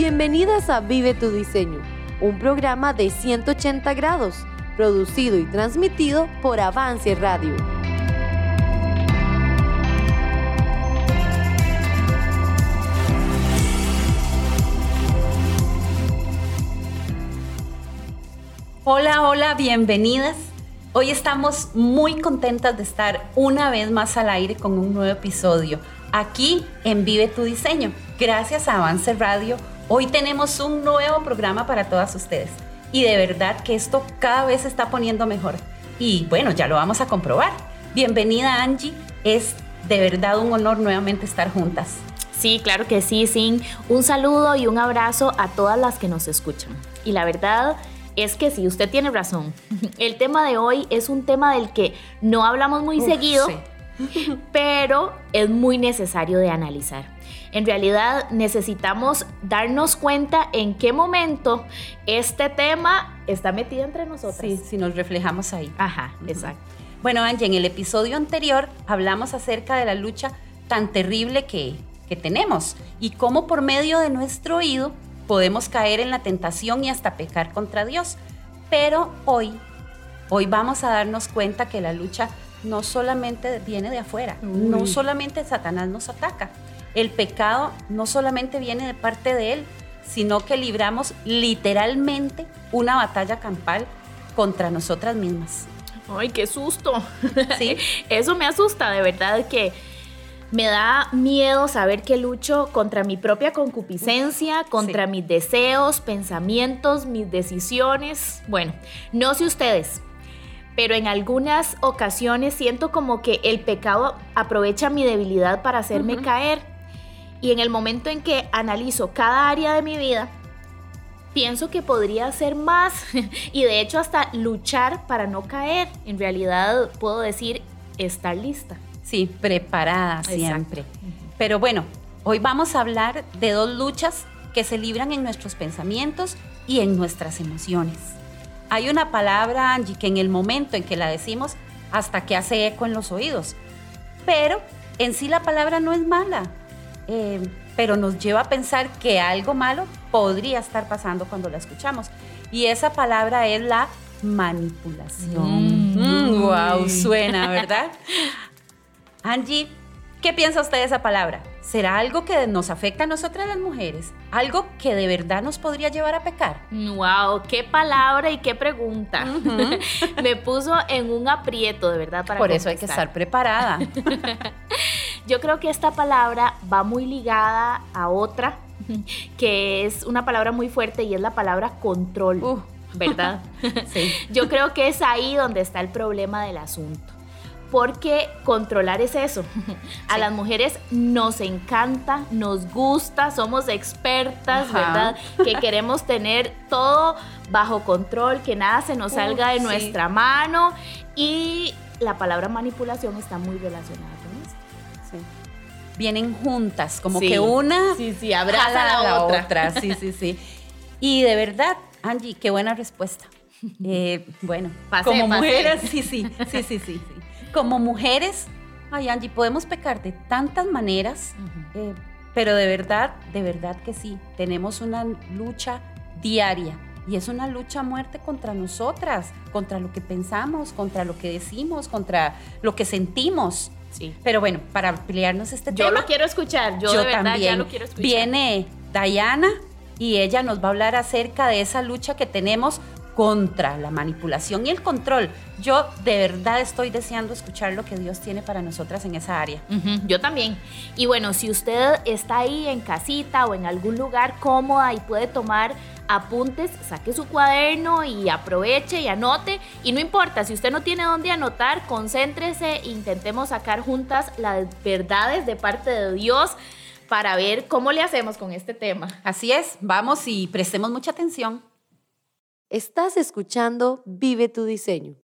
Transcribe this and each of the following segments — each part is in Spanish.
Bienvenidas a Vive tu Diseño, un programa de 180 grados, producido y transmitido por Avance Radio. Hola, hola, bienvenidas. Hoy estamos muy contentas de estar una vez más al aire con un nuevo episodio aquí en Vive tu Diseño. Gracias a Avance Radio, hoy tenemos un nuevo programa para todas ustedes. Y de verdad que esto cada vez se está poniendo mejor. Y bueno, ya lo vamos a comprobar. Bienvenida Angie, es de verdad un honor nuevamente estar juntas. Sí, claro que sí, Sin. Un saludo y un abrazo a todas las que nos escuchan. Y la verdad es que sí, usted tiene razón. El tema de hoy es un tema del que no hablamos muy seguido, pero es muy necesario de analizar. En realidad necesitamos darnos cuenta en qué momento este tema está metido entre nosotros. Sí, si nos reflejamos ahí. Ajá, exacto. Bueno, Angie, en el episodio anterior hablamos acerca de la lucha tan terrible que, que tenemos y cómo por medio de nuestro oído podemos caer en la tentación y hasta pecar contra Dios. Pero hoy, hoy vamos a darnos cuenta que la lucha no solamente viene de afuera, no solamente Satanás nos ataca. El pecado no solamente viene de parte de él, sino que libramos literalmente una batalla campal contra nosotras mismas. Ay, qué susto. ¿Sí? Eso me asusta, de verdad que me da miedo saber que lucho contra mi propia concupiscencia, contra mis deseos, pensamientos, mis decisiones. Bueno, no sé ustedes, pero en algunas ocasiones siento como que el pecado aprovecha mi debilidad para hacerme caer. Y en el momento en que analizo cada área de mi vida, pienso que podría hacer más y de hecho hasta luchar para no caer. En realidad puedo decir estar lista. Sí, preparada siempre. Pero bueno, hoy vamos a hablar de dos luchas que se libran en nuestros pensamientos y en nuestras emociones. Hay una palabra, Angie, que en el momento en que la decimos, hasta que hace eco en los oídos. Pero en sí la palabra no es mala, eh, pero nos lleva a pensar que algo malo podría estar pasando cuando la escuchamos. Y esa palabra es la manipulación. wow, mm. suena, ¿verdad? Angie, ¿qué piensa usted de esa palabra? ¿Será algo que nos afecta a nosotras las mujeres? ¿Algo que de verdad nos podría llevar a pecar? ¡Wow! ¡Qué palabra y qué pregunta! Me puso en un aprieto, de verdad, para Por eso hay que estar preparada. Yo creo que esta palabra va muy ligada a otra, que es una palabra muy fuerte y es la palabra control, uh. ¿verdad? sí. Yo creo que es ahí donde está el problema del asunto porque controlar es eso. A las mujeres nos encanta, nos gusta, somos expertas, ¿verdad? Que queremos tener todo bajo control, que nada se nos salga de nuestra mano y la palabra manipulación está muy relacionada con eso. Sí. Vienen juntas, como que una sí, sí, abraza a la, otra. Sí, sí, sí. Y de verdad, Angie, qué buena respuesta. Eh, bueno, como mujeres, sí, sí, sí, sí, sí como mujeres, ay Angie, podemos pecar de tantas maneras, eh, pero de verdad, de verdad que sí, tenemos una lucha diaria. Y es una lucha a muerte contra nosotras, contra lo que pensamos, contra lo que decimos, contra lo que sentimos. Sí. Pero bueno, para pelearnos este tema. Yo lo quiero escuchar, yo, de verdad también. ya lo quiero escuchar. Viene Diana y ella nos va a hablar acerca de esa lucha que tenemos contra la manipulación y el control. Yo de verdad estoy deseando escuchar lo que Dios tiene para nosotras en esa área. yo también. Y bueno, si usted está ahí en casita o en algún lugar cómoda y puede tomar apuntes, saque su cuaderno y aproveche y anote. Y no importa, si usted no tiene dónde anotar, concéntrese intentemos sacar juntas las verdades de parte de Dios para ver cómo le hacemos con este tema. Así es, vamos y prestemos mucha atención. Estás escuchando Vive tu diseño.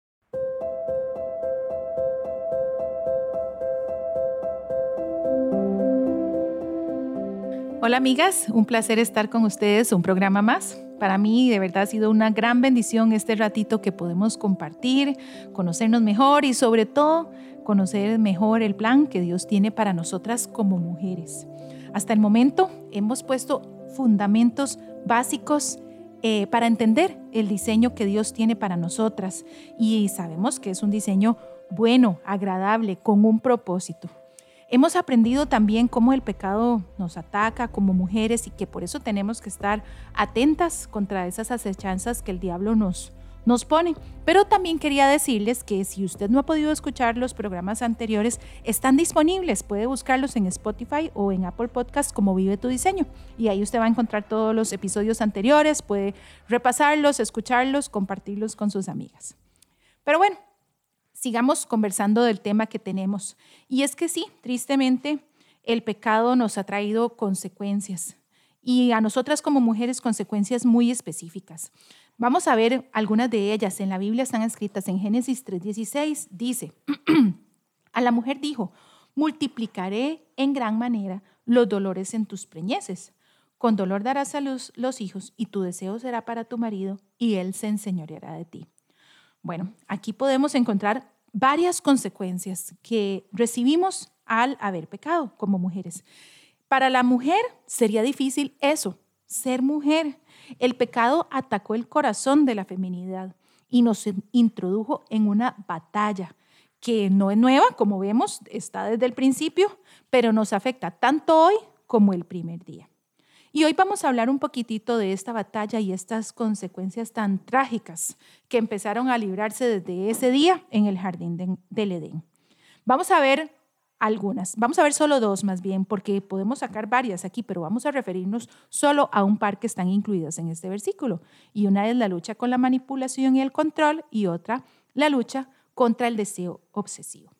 Hola amigas, un placer estar con ustedes, un programa más. Para mí de verdad ha sido una gran bendición este ratito que podemos compartir, conocernos mejor y sobre todo conocer mejor el plan que Dios tiene para nosotras como mujeres. Hasta el momento hemos puesto fundamentos básicos eh, para entender el diseño que Dios tiene para nosotras. Y sabemos que es un diseño bueno, agradable, con un propósito. Hemos aprendido también cómo el pecado nos ataca como mujeres y que por eso tenemos que estar atentas contra esas acechanzas que el diablo nos, nos pone. Pero también quería decirles que si usted no ha podido escuchar los programas anteriores, están disponibles. Puede buscarlos en Spotify o en Apple Podcast como Vive tu Diseño. Y ahí usted va a encontrar todos los episodios anteriores, puede repasarlos, escucharlos, compartirlos con sus amigas. Pero bueno, sigamos conversando del tema que tenemos. Y es que sí, tristemente, el pecado nos ha traído consecuencias. Y a nosotras como mujeres consecuencias muy específicas. Vamos a ver algunas de ellas. En la Biblia están escritas en Génesis 3:16. Dice, a la mujer dijo, multiplicaré en gran manera los dolores en tus preñeces. Con dolor darás a luz los hijos y tu deseo será para tu marido y él se enseñoreará de ti. Bueno, aquí podemos encontrar varias consecuencias que recibimos al haber pecado como mujeres. Para la mujer sería difícil eso, ser mujer, el pecado atacó el corazón de la feminidad y nos introdujo en una batalla que no es nueva, como vemos, está desde el principio, pero nos afecta tanto hoy como el primer día. Y hoy vamos a hablar un poquitito de esta batalla y estas consecuencias tan trágicas que empezaron a librarse desde ese día en el jardín del Edén. Vamos a ver algunas. Vamos a ver solo dos más bien, porque podemos sacar varias aquí, pero vamos a referirnos solo a un par que están incluidas en este versículo. Y una es la lucha con la manipulación y el control y otra la lucha contra el deseo obsesivo.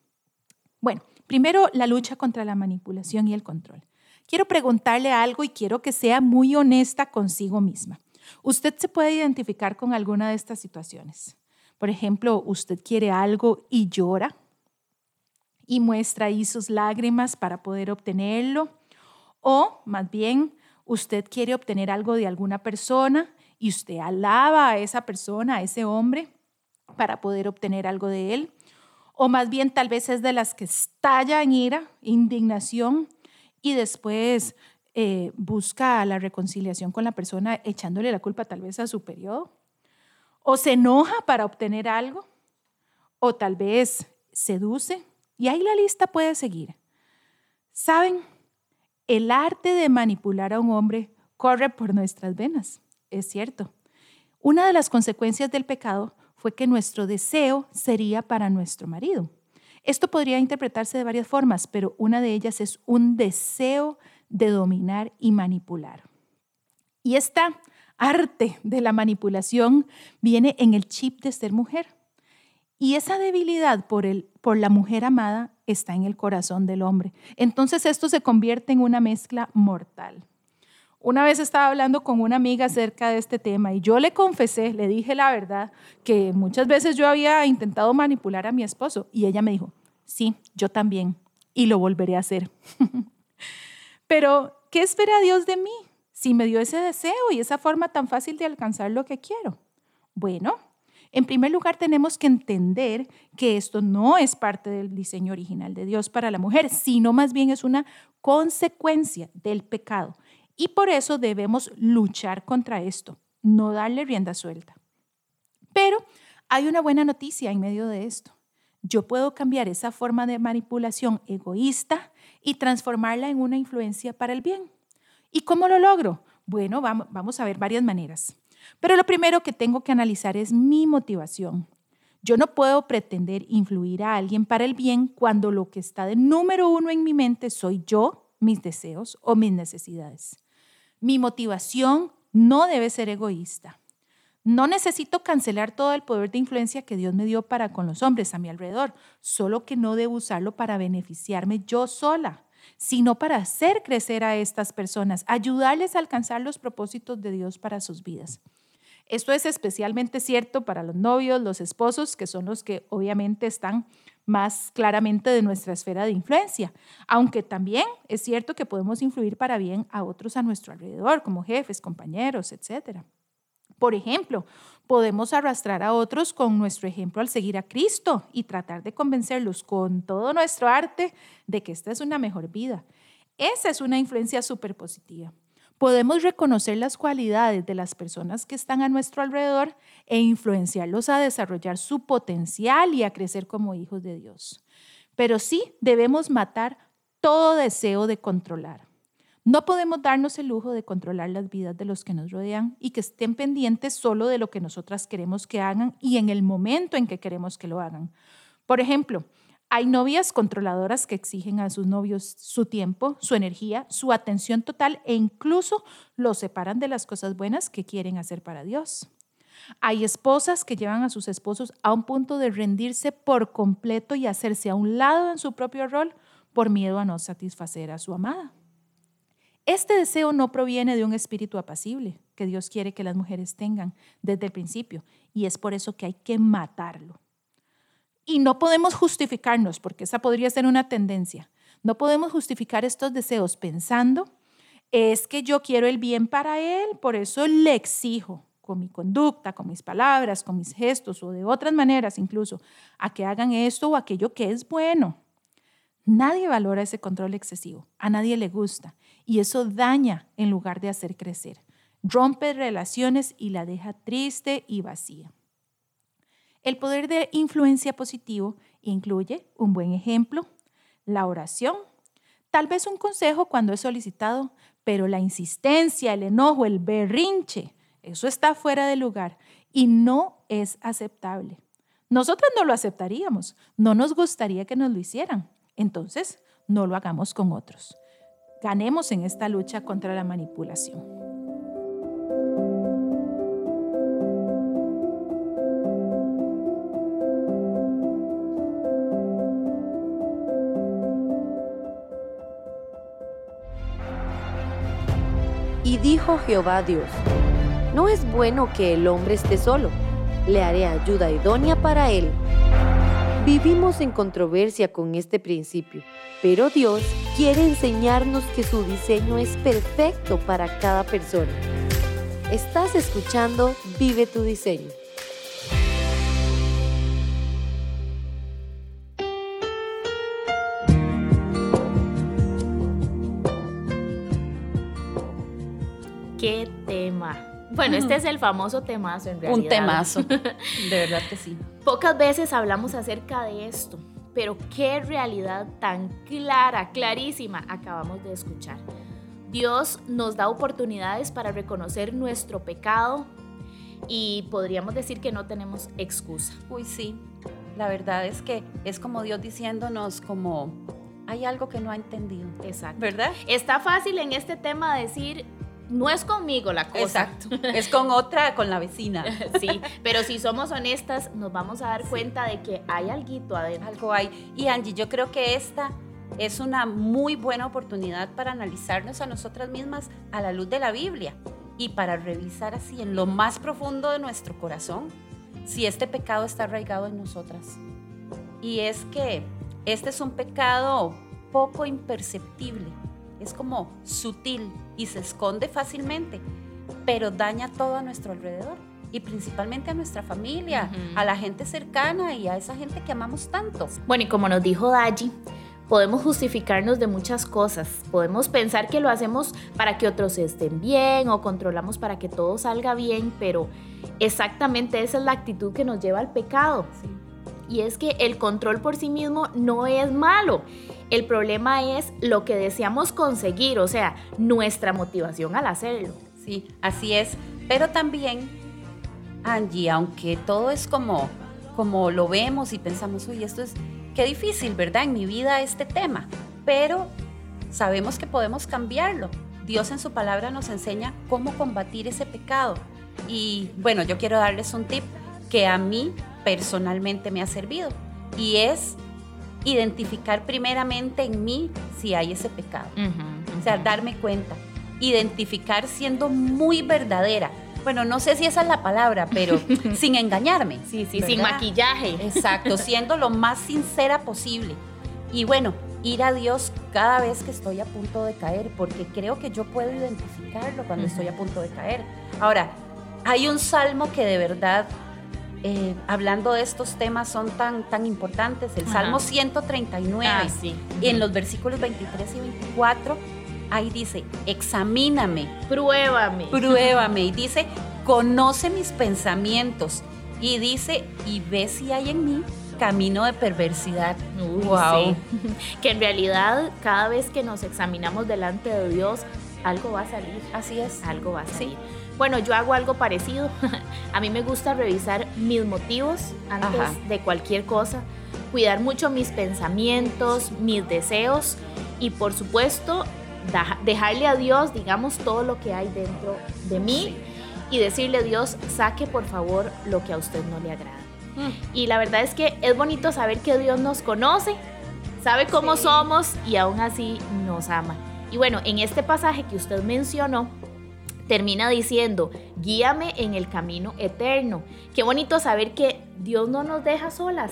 Bueno, primero la lucha contra la manipulación y el control. Quiero preguntarle algo y quiero que sea muy honesta consigo misma. ¿Usted se puede identificar con alguna de estas situaciones? Por ejemplo, usted quiere algo y llora y muestra ahí sus lágrimas para poder obtenerlo. O más bien, usted quiere obtener algo de alguna persona y usted alaba a esa persona, a ese hombre, para poder obtener algo de él. O más bien tal vez es de las que estalla en ira, indignación y después eh, busca la reconciliación con la persona echándole la culpa tal vez a su periodo. O se enoja para obtener algo. O tal vez seduce y ahí la lista puede seguir. ¿Saben? El arte de manipular a un hombre corre por nuestras venas, es cierto. Una de las consecuencias del pecado fue que nuestro deseo sería para nuestro marido. Esto podría interpretarse de varias formas, pero una de ellas es un deseo de dominar y manipular. Y esta arte de la manipulación viene en el chip de ser mujer. Y esa debilidad por, el, por la mujer amada está en el corazón del hombre. Entonces esto se convierte en una mezcla mortal. Una vez estaba hablando con una amiga acerca de este tema y yo le confesé, le dije la verdad, que muchas veces yo había intentado manipular a mi esposo y ella me dijo, sí, yo también, y lo volveré a hacer. Pero, ¿qué espera Dios de mí si me dio ese deseo y esa forma tan fácil de alcanzar lo que quiero? Bueno, en primer lugar, tenemos que entender que esto no es parte del diseño original de Dios para la mujer, sino más bien es una consecuencia del pecado. Y por eso debemos luchar contra esto, no darle rienda suelta. Pero hay una buena noticia en medio de esto. Yo puedo cambiar esa forma de manipulación egoísta y transformarla en una influencia para el bien. ¿Y cómo lo logro? Bueno, vamos a ver varias maneras. Pero lo primero que tengo que analizar es mi motivación. Yo no puedo pretender influir a alguien para el bien cuando lo que está de número uno en mi mente soy yo, mis deseos o mis necesidades. Mi motivación no debe ser egoísta. No necesito cancelar todo el poder de influencia que Dios me dio para con los hombres a mi alrededor, solo que no debo usarlo para beneficiarme yo sola, sino para hacer crecer a estas personas, ayudarles a alcanzar los propósitos de Dios para sus vidas. Esto es especialmente cierto para los novios, los esposos, que son los que obviamente están más claramente de nuestra esfera de influencia, aunque también es cierto que podemos influir para bien a otros a nuestro alrededor, como jefes, compañeros, etc. Por ejemplo, podemos arrastrar a otros con nuestro ejemplo al seguir a Cristo y tratar de convencerlos con todo nuestro arte de que esta es una mejor vida. Esa es una influencia súper positiva. podemos reconocer las cualidades de las personas que están a nuestro alrededor e influenciarlos a desarrollar su potencial y a crecer como hijos de Dios. Pero sí debemos matar todo deseo de controlar. No podemos darnos el lujo de controlar las vidas de los que nos rodean y que estén pendientes solo de lo que nosotras queremos que hagan y en el momento en que queremos que lo hagan. Por ejemplo, hay novias controladoras que exigen a sus novios su tiempo, su energía, su atención total e incluso los separan de las cosas buenas que quieren hacer para Dios. Hay esposas que llevan a sus esposos a un punto de rendirse por completo y hacerse a un lado en su propio rol por miedo a no satisfacer a su amada. Este deseo no proviene de un espíritu apacible que Dios quiere que las mujeres tengan desde el principio y es por eso que hay que matarlo. Y no podemos justificarnos, porque esa podría ser una tendencia. No podemos justificar estos deseos pensando, es que yo quiero el bien para él, por eso le exijo con mi conducta, con mis palabras, con mis gestos o de otras maneras incluso, a que hagan esto o aquello que es bueno. Nadie valora ese control excesivo, a nadie le gusta y eso daña en lugar de hacer crecer. Rompe relaciones y la deja triste y vacía. El poder de influencia positivo incluye un buen ejemplo, la oración, tal vez un consejo cuando es solicitado, pero la insistencia, el enojo, el berrinche, eso está fuera de lugar y no es aceptable. Nosotras no lo aceptaríamos, no nos gustaría que nos lo hicieran. Entonces, no lo hagamos con otros. Ganemos en esta lucha contra la manipulación. Y dijo Jehová Dios, no es bueno que el hombre esté solo, le haré ayuda idónea para él. Vivimos en controversia con este principio, pero Dios quiere enseñarnos que su diseño es perfecto para cada persona. Estás escuchando Vive tu diseño. qué tema. Bueno, este es el famoso temazo en realidad. Un temazo, de verdad que sí. Pocas veces hablamos acerca de esto, pero qué realidad tan clara, clarísima acabamos de escuchar. Dios nos da oportunidades para reconocer nuestro pecado y podríamos decir que no tenemos excusa. Uy, sí. La verdad es que es como Dios diciéndonos como hay algo que no ha entendido. Exacto. ¿Verdad? Está fácil en este tema decir, no es conmigo la cosa. Exacto. Es con otra, con la vecina. sí, pero si somos honestas, nos vamos a dar cuenta de que hay algo adentro. Algo hay. Y Angie, yo creo que esta es una muy buena oportunidad para analizarnos a nosotras mismas a la luz de la Biblia y para revisar así en lo más profundo de nuestro corazón si este pecado está arraigado en nosotras. Y es que este es un pecado poco imperceptible, es como sutil, y se esconde fácilmente, pero daña todo a nuestro alrededor y principalmente a nuestra familia, a la gente cercana y a esa gente que amamos tanto. Bueno, y como nos dijo Daji, podemos justificarnos de muchas cosas. Podemos pensar que lo hacemos para que otros estén bien o controlamos para que todo salga bien, pero exactamente esa es la actitud que nos lleva al pecado. Y es que el control por sí mismo no es malo. El problema es lo que deseamos conseguir, o sea, nuestra motivación al hacerlo. Sí, así es. Pero también, Angie, aunque todo es como, como lo vemos y pensamos, uy, esto es, qué difícil, ¿verdad? En mi vida este tema. Pero sabemos que podemos cambiarlo. Dios en su palabra nos enseña cómo combatir ese pecado. Y bueno, yo quiero darles un tip que a mí personalmente me ha servido. Y es identificar primeramente en mí si hay ese pecado. O sea, darme cuenta. Identificar siendo muy verdadera. Bueno, no sé si esa es la palabra, pero sin engañarme. Sí, sí, sin maquillaje. Exacto, siendo lo más sincera posible. Y bueno, ir a Dios cada vez que estoy a punto de caer, porque creo que yo puedo identificarlo cuando estoy a punto de caer. Ahora, hay un salmo que de verdad eh, hablando de estos temas son tan, tan importantes. El Salmo 139, ah, y en los versículos 23 y 24, ahí dice, examíname. Pruébame. Pruébame. Y dice, conoce mis pensamientos. Y dice, y ve si hay en mí camino de perversidad. wow. Que en realidad cada vez que nos examinamos delante de Dios, algo va a salir. Así es. Algo va a salir. Bueno, yo hago algo parecido. a mí me gusta revisar mis motivos antes de cualquier cosa, cuidar mucho mis pensamientos, mis deseos y por supuesto dejarle a Dios, digamos, todo lo que hay dentro de mí y decirle a Dios, saque por favor lo que a usted no le agrada. Mm. Y la verdad es que es bonito saber que Dios nos conoce, sabe cómo somos y aún así nos ama. Y bueno, en este pasaje que usted mencionó, termina diciendo, guíame en el camino eterno. Qué bonito saber que Dios no nos deja solas.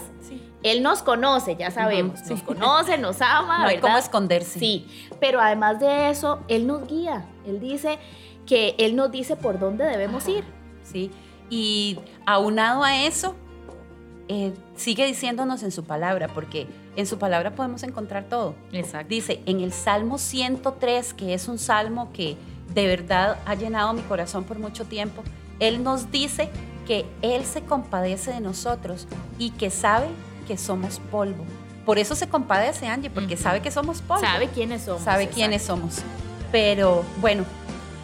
Él nos conoce, ya sabemos, nos conoce, nos ama. No hay cómo esconderse. Sí, pero además de eso, Él nos guía. Él dice que Él nos dice por dónde debemos ir. Sí, y aunado a eso, eh, sigue diciéndonos en su palabra, porque en su palabra podemos encontrar todo. Exacto. Dice en el Salmo 103, que es un salmo que de verdad ha llenado mi corazón por mucho tiempo, Él nos dice que Él se compadece de nosotros y que sabe que somos polvo. Por eso se compadece, Angie, porque sabe que somos polvo. Sabe quiénes somos. Sabe quiénes somos. Pero bueno,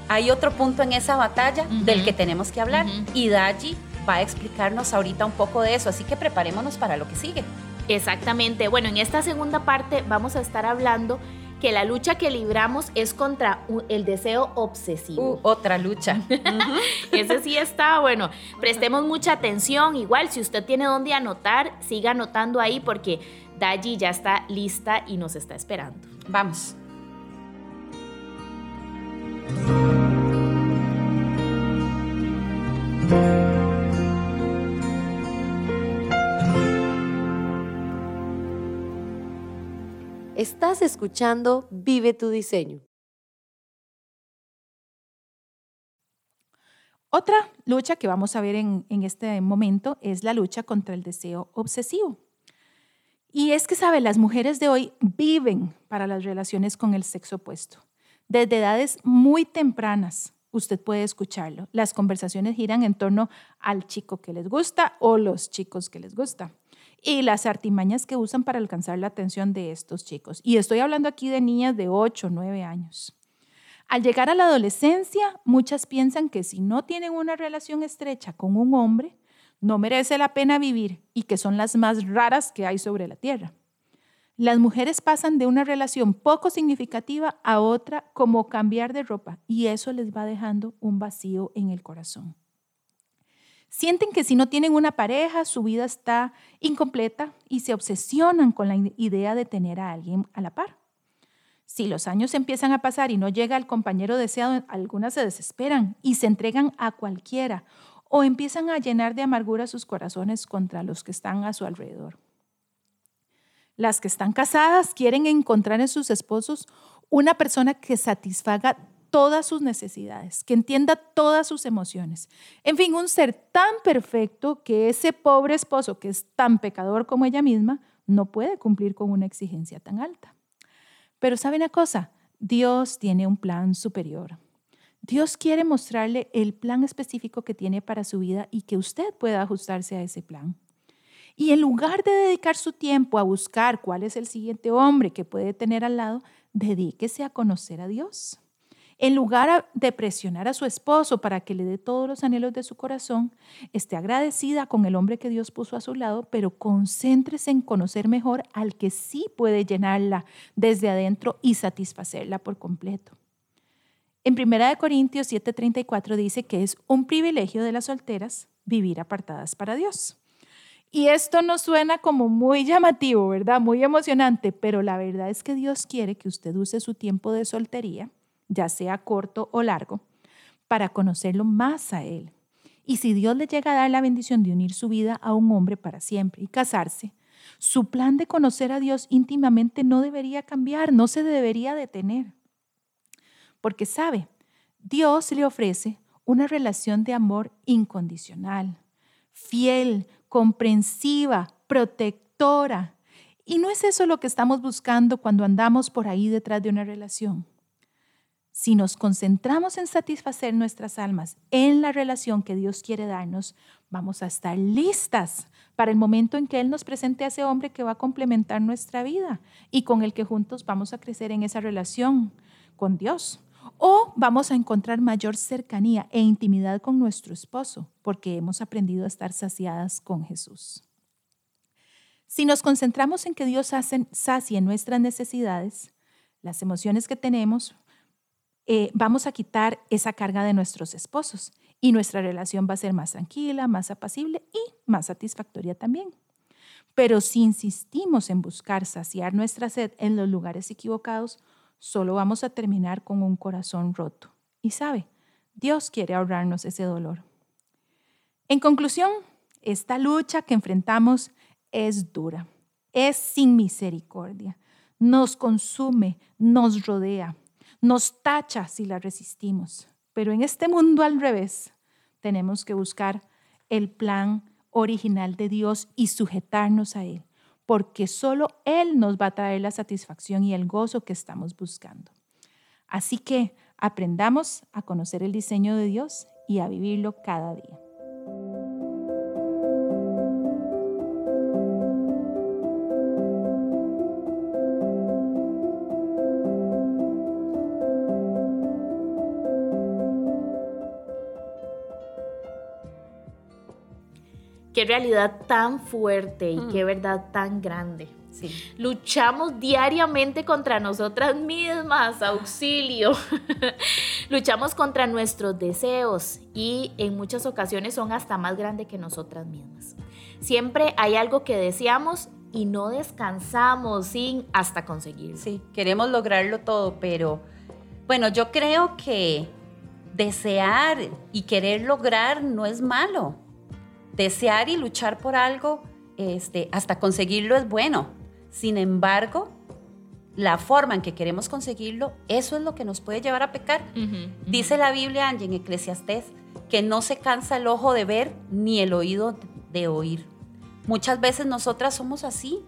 hay otro punto en esa batalla del que tenemos que hablar y Daji va a explicarnos ahorita un poco de eso, así que preparémonos para lo que sigue. Exactamente. Bueno, en esta segunda parte vamos a estar hablando que la lucha que libramos es contra el deseo obsesivo. Uh, otra lucha. Ese sí está, bueno, prestemos mucha atención. Igual, si usted tiene dónde anotar, siga anotando ahí porque Daji ya está lista y nos está esperando. Vamos. Estás escuchando Vive tu diseño. Otra lucha que vamos a ver en, este momento es la lucha contra el deseo obsesivo. Y es que, sabe, las mujeres de hoy viven para las relaciones con el sexo opuesto. Desde edades muy tempranas, usted puede escucharlo. Las conversaciones giran en torno al chico que les gusta o los chicos que les gusta y las artimañas que usan para alcanzar la atención de estos chicos. Y estoy hablando aquí de niñas de 8 o 9 años. Al llegar a la adolescencia, muchas piensan que si no tienen una relación estrecha con un hombre, no merece la pena vivir y que son las más raras que hay sobre la tierra. Las mujeres pasan de una relación poco significativa a otra como cambiar de ropa y eso les va dejando un vacío en el corazón. Sienten que si no tienen una pareja, su vida está incompleta y se obsesionan con la idea de tener a alguien a la par. Si los años empiezan a pasar y no llega el compañero deseado, algunas se desesperan y se entregan a cualquiera o empiezan a llenar de amargura sus corazones contra los que están a su alrededor. Las que están casadas quieren encontrar en sus esposos una persona que satisfaga todas sus necesidades, que entienda todas sus emociones. En fin, un ser tan perfecto que ese pobre esposo, que es tan pecador como ella misma, no puede cumplir con una exigencia tan alta. Pero ¿sabe una cosa? Dios tiene un plan superior. Dios quiere mostrarle el plan específico que tiene para su vida y que usted pueda ajustarse a ese plan. Y en lugar de dedicar su tiempo a buscar cuál es el siguiente hombre que puede tener al lado, dedíquese a conocer a Dios. En lugar de presionar a su esposo para que le dé todos los anhelos de su corazón, esté agradecida con el hombre que Dios puso a su lado, pero concéntrese en conocer mejor al que sí puede llenarla desde adentro y satisfacerla por completo. En 1 Corintios 7:34 dice que es un privilegio de las solteras vivir apartadas para Dios. Y esto nos suena como muy llamativo, ¿verdad? Muy emocionante, pero la verdad es que Dios quiere que usted use su tiempo de soltería ya sea corto o largo, para conocerlo más a Él. Y si Dios le llega a dar la bendición de unir su vida a un hombre para siempre y casarse, su plan de conocer a Dios íntimamente no debería cambiar, no se debería detener. Porque sabe, Dios le ofrece una relación de amor incondicional, fiel, comprensiva, protectora. Y no es eso lo que estamos buscando cuando andamos por ahí detrás de una relación. Si nos concentramos en satisfacer nuestras almas en la relación que Dios quiere darnos, vamos a estar listas para el momento en que Él nos presente a ese hombre que va a complementar nuestra vida y con el que juntos vamos a crecer en esa relación con Dios. O vamos a encontrar mayor cercanía e intimidad con nuestro esposo porque hemos aprendido a estar saciadas con Jesús. Si nos concentramos en que Dios sacie nuestras necesidades, las emociones que tenemos, eh, vamos a quitar esa carga de nuestros esposos y nuestra relación va a ser más tranquila, más apacible y más satisfactoria también. Pero si insistimos en buscar saciar nuestra sed en los lugares equivocados, solo vamos a terminar con un corazón roto. Y sabe, Dios quiere ahorrarnos ese dolor. En conclusión, esta lucha que enfrentamos es dura, es sin misericordia, nos consume, nos rodea, nos tacha si la resistimos. Pero en este mundo al revés, tenemos que buscar el plan original de Dios y sujetarnos a Él, porque solo Él nos va a traer la satisfacción y el gozo que estamos buscando. Así que aprendamos a conocer el diseño de Dios y a vivirlo cada día. Qué realidad tan fuerte y mm. qué verdad tan grande. Luchamos diariamente contra nosotras mismas, auxilio. Luchamos contra nuestros deseos y en muchas ocasiones son hasta más grandes que nosotras mismas. Siempre hay algo que deseamos y no descansamos sin hasta conseguirlo. Sí, queremos lograrlo todo, pero bueno, yo creo que desear y querer lograr no es malo desear y luchar por algo este, hasta conseguirlo es bueno. Sin embargo, la forma en que queremos conseguirlo, eso es lo que nos puede llevar a pecar. Dice la Biblia, en Eclesiastés, que no se cansa el ojo de ver ni el oído de oír. Muchas veces nosotras somos así.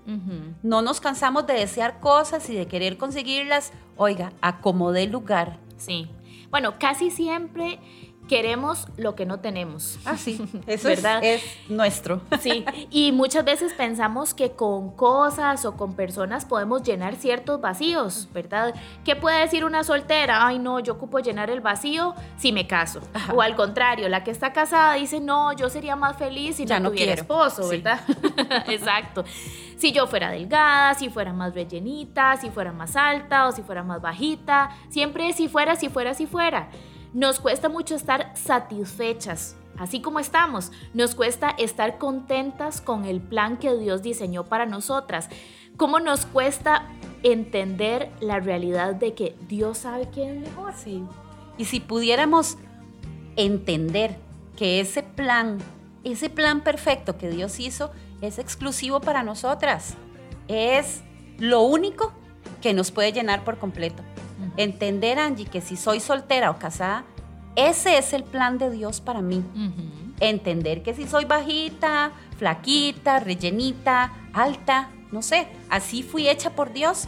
No nos cansamos de desear cosas y de querer conseguirlas. Oiga, acomodé lugar. Sí. Bueno, casi siempre queremos lo que no tenemos. Ah, sí, eso ¿verdad? Es, nuestro. Sí, y muchas veces pensamos que con cosas o con personas podemos llenar ciertos vacíos, ¿verdad? ¿Qué puede decir una soltera? Ay, no, yo ocupo llenar el vacío si me caso. O al contrario, la que está casada dice, no, yo sería más feliz si no, tuviera esposo, ¿verdad? Exacto. Si yo fuera delgada, si fuera más rellenita, si fuera más alta o si fuera más bajita, siempre si fuera, si fuera, si fuera. Nos cuesta mucho estar satisfechas, así como estamos. Nos cuesta estar contentas con el plan que Dios diseñó para nosotras. ¿Cómo nos cuesta entender la realidad de que Dios sabe quién es mejor? Sí. Y si pudiéramos entender que ese plan, ese plan perfecto que Dios hizo, es exclusivo para nosotras. Es lo único que nos puede llenar por completo. Entender, Angie, que si soy soltera o casada, ese es el plan de Dios para mí. Entender que si soy bajita, flaquita, rellenita, alta, no sé, así fui hecha por Dios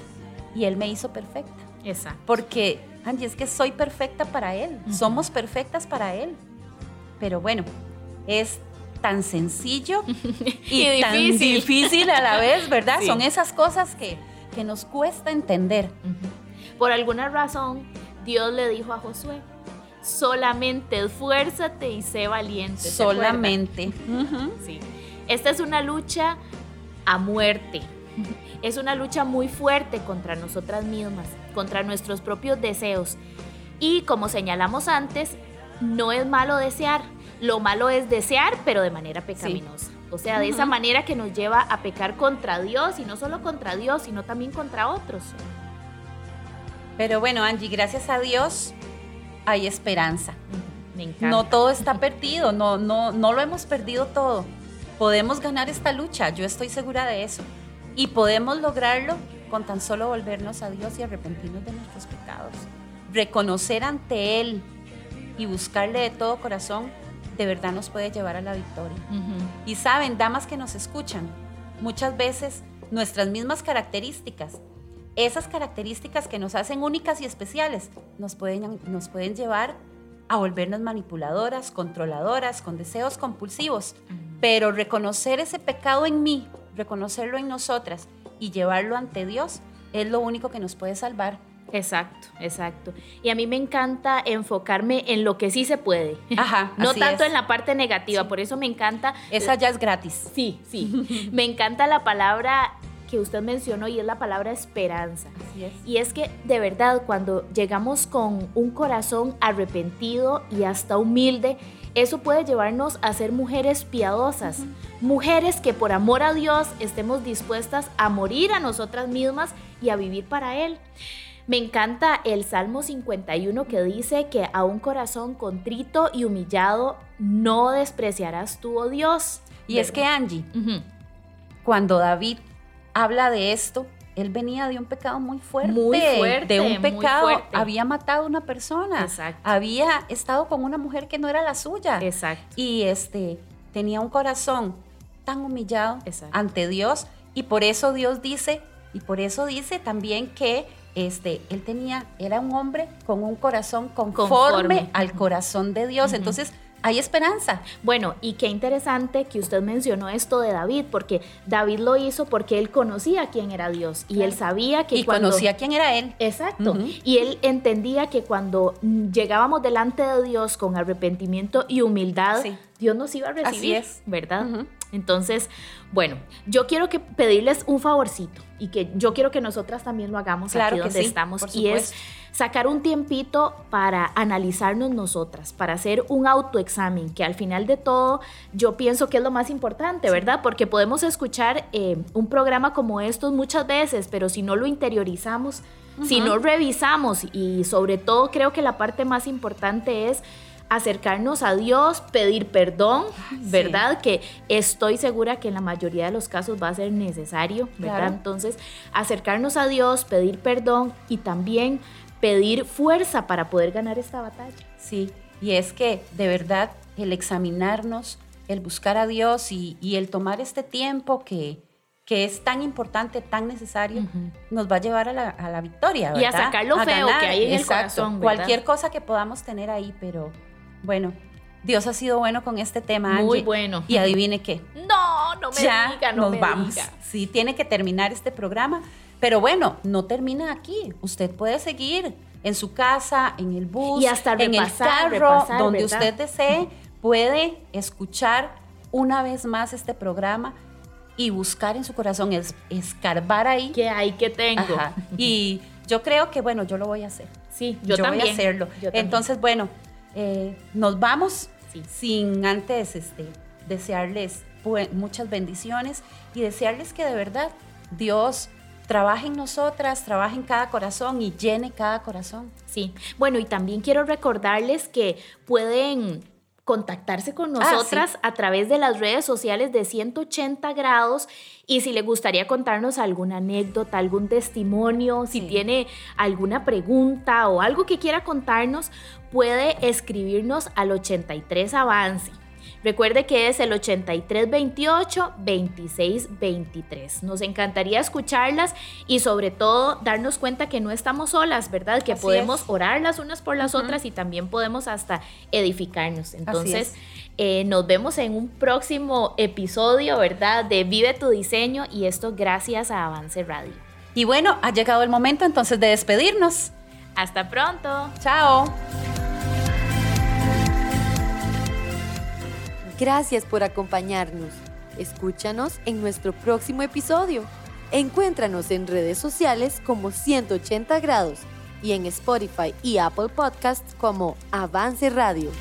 y Él me hizo perfecta. Exacto. Porque, Angie, es que soy perfecta para Él. Somos perfectas para Él. Pero bueno, es tan sencillo y, tan difícil a la vez, ¿verdad? Son esas cosas que, que nos cuesta entender. Por alguna razón, Dios le dijo a Josué, solamente esfuérzate y sé valiente. Solamente. Sí. Esta es una lucha a muerte. Es una lucha muy fuerte contra nosotras mismas, contra nuestros propios deseos. Y como señalamos antes, no es malo desear. Lo malo es desear, pero de manera pecaminosa. O sea, de esa manera que nos lleva a pecar contra Dios y no solo contra Dios, sino también contra otros. Pero bueno, Angie, gracias a Dios hay esperanza. Me encanta. No todo está perdido, no, no, no lo hemos perdido todo. Podemos ganar esta lucha, yo estoy segura de eso. Y podemos lograrlo con tan solo volvernos a Dios y arrepentirnos de nuestros pecados. Reconocer ante Él y buscarle de todo corazón, de verdad nos puede llevar a la victoria. Y saben, damas que nos escuchan, muchas veces nuestras mismas características esas características que nos hacen únicas y especiales nos pueden, nos pueden llevar a volvernos manipuladoras, controladoras, con deseos compulsivos. Pero reconocer ese pecado en mí, reconocerlo en nosotras y llevarlo ante Dios es lo único que nos puede salvar. Exacto, exacto. Y a mí me encanta enfocarme en lo que sí se puede. Ajá. no tanto en la parte negativa, por eso me encanta. Esa ya es gratis. Sí, sí. me encanta la palabra que usted mencionó y es la palabra esperanza. Así es. Y es que de verdad cuando llegamos con un corazón arrepentido y hasta humilde, eso puede llevarnos a ser mujeres piadosas, mujeres que por amor a Dios estemos dispuestas a morir a nosotras mismas y a vivir para Él. Me encanta el Salmo 51 que dice que a un corazón contrito y humillado no despreciarás tú, oh Dios. Y es que Angie, cuando David habla de esto, él venía de un pecado muy fuerte. Muy fuerte. De un pecado. Había matado a una persona. Exacto. Había estado con una mujer que no era la suya. Exacto. Y este, tenía un corazón tan humillado ante Dios. Y por eso Dios dice, y por eso dice también que este, él tenía, era un hombre con un corazón conforme, al corazón de Dios. Entonces, hay esperanza. Bueno, y qué interesante que usted mencionó esto de David, porque David lo hizo porque él conocía quién era Dios y él sabía que y conocía quién era él. Exacto. Y él entendía que cuando llegábamos delante de Dios con arrepentimiento y humildad, Dios nos iba a recibir, Así es. ¿verdad? Entonces, bueno, yo quiero que pedirles un favorcito y que yo quiero que nosotras también lo hagamos claro aquí donde estamos y es sacar un tiempito para analizarnos nosotras, para hacer un autoexamen, que al final de todo yo pienso que es lo más importante, ¿verdad? Porque podemos escuchar eh, un programa como estos muchas veces, pero si no lo interiorizamos, si no revisamos y sobre todo creo que la parte más importante es acercarnos a Dios, pedir perdón, ¿verdad? Que estoy segura que en la mayoría de los casos va a ser necesario, ¿verdad? Entonces, acercarnos a Dios, pedir perdón y también pedir fuerza para poder ganar esta batalla. Sí, y es que de verdad el examinarnos, el buscar a Dios y, el tomar este tiempo que, que es tan importante, tan necesario, nos va a llevar a la, victoria. ¿verdad? Y a sacar lo feo que hay en el corazón. Cualquier cosa que podamos tener ahí, pero bueno, Dios ha sido bueno con este tema. Muy bueno. Y adivine qué. No, no me diga, no nos vamos. Sí, tiene que terminar este programa. Pero bueno, no termina aquí. Usted puede seguir en su casa, en el bus, y hasta en el carro, donde usted desee, puede escuchar una vez más este programa y buscar en su corazón, es, escarbar ahí. ¿Qué hay que tengo? Y yo creo que, bueno, yo lo voy a hacer. Sí, yo, también. voy a hacerlo. Entonces, bueno, eh, nos vamos sin antes este, desearles muchas bendiciones y desearles que de verdad Dios trabaje en nosotras, trabaje en cada corazón y llene cada corazón. Sí, bueno, y también quiero recordarles que pueden contactarse con ah, nosotras a través de las redes sociales de 180 grados y si le gustaría contarnos alguna anécdota, algún testimonio, si tiene alguna pregunta o algo que quiera contarnos, puede escribirnos al 83 Avance. Recuerde que es el 8328-2623. Nos encantaría escucharlas y sobre todo darnos cuenta que no estamos solas, ¿verdad? Que podemos orar las unas por las otras y también podemos hasta edificarnos. Entonces, eh, nos vemos en un próximo episodio, ¿verdad? De Vive tu diseño y esto gracias a Avance Radio. Y bueno, ha llegado el momento entonces de despedirnos. Hasta pronto. Chao. Gracias por acompañarnos. Escúchanos en nuestro próximo episodio. Encuéntranos en redes sociales como 180 grados y en Spotify y Apple Podcasts como Avance Radio.